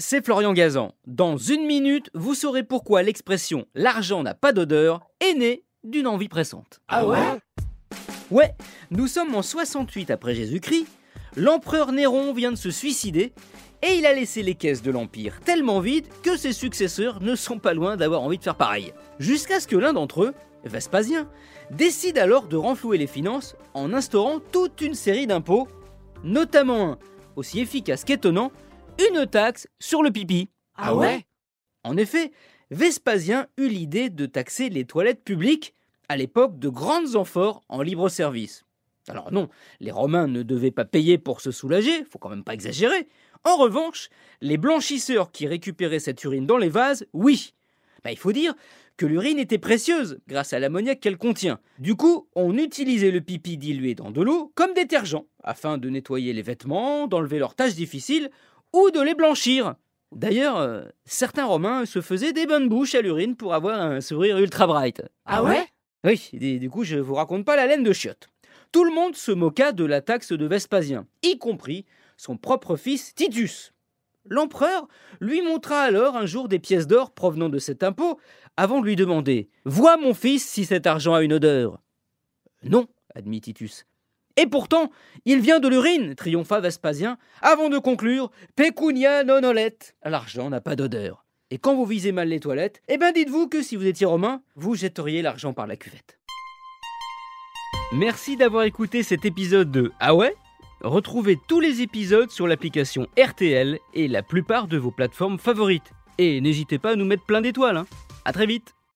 c'est Florian Gazan. Dans une minute, vous saurez pourquoi l'expression l'argent n'a pas d'odeur est née d'une envie pressante. Ah ouais? Ouais, nous sommes en 68 après Jésus-Christ, l'empereur Néron vient de se suicider et il a laissé les caisses de l'Empire tellement vides que ses successeurs ne sont pas loin d'avoir envie de faire pareil. Jusqu'à ce que l'un d'entre eux, Vespasien, décide alors de renflouer les finances en instaurant toute une série d'impôts, notamment un aussi efficace qu'étonnant, une taxe sur le pipi. Ah ouais? En effet, Vespasien eut l'idée de taxer les toilettes publiques à l'époque de grandes amphores en libre service. Alors non, les Romains ne devaient pas payer pour se soulager, faut quand même pas exagérer. En revanche, les blanchisseurs qui récupéraient cette urine dans les vases, oui. Bah, il faut dire que l'urine était précieuse grâce à l'ammoniac qu'elle contient. Du coup, on utilisait le pipi dilué dans de l'eau comme détergent afin de nettoyer les vêtements, d'enlever leurs tâches difficiles ou de les blanchir. D'ailleurs, euh, certains Romains se faisaient des bonnes bouches à l'urine pour avoir un sourire ultra bright. Ah ouais? Oui, du coup, je vous raconte pas la laine de chiotte. Tout le monde se moqua de la taxe de Vespasien, y compris son propre fils Titus. L'empereur lui montra alors un jour des pièces d'or provenant de cet impôt, avant de lui demander Vois mon fils si cet argent a une odeur. Non, admit Titus. Et pourtant, il vient de l'urine, triompha Vespasien, avant de conclure Pecunia non olet. L'argent n'a pas d'odeur. Et quand vous visez mal les toilettes, eh ben dites-vous que si vous étiez romain, vous jetteriez l'argent par la cuvette. Merci d'avoir écouté cet épisode de Ah ouais? Retrouvez tous les épisodes sur l'application RTL et la plupart de vos plateformes favorites. Et n'hésitez pas à nous mettre plein d'étoiles. Hein. À très vite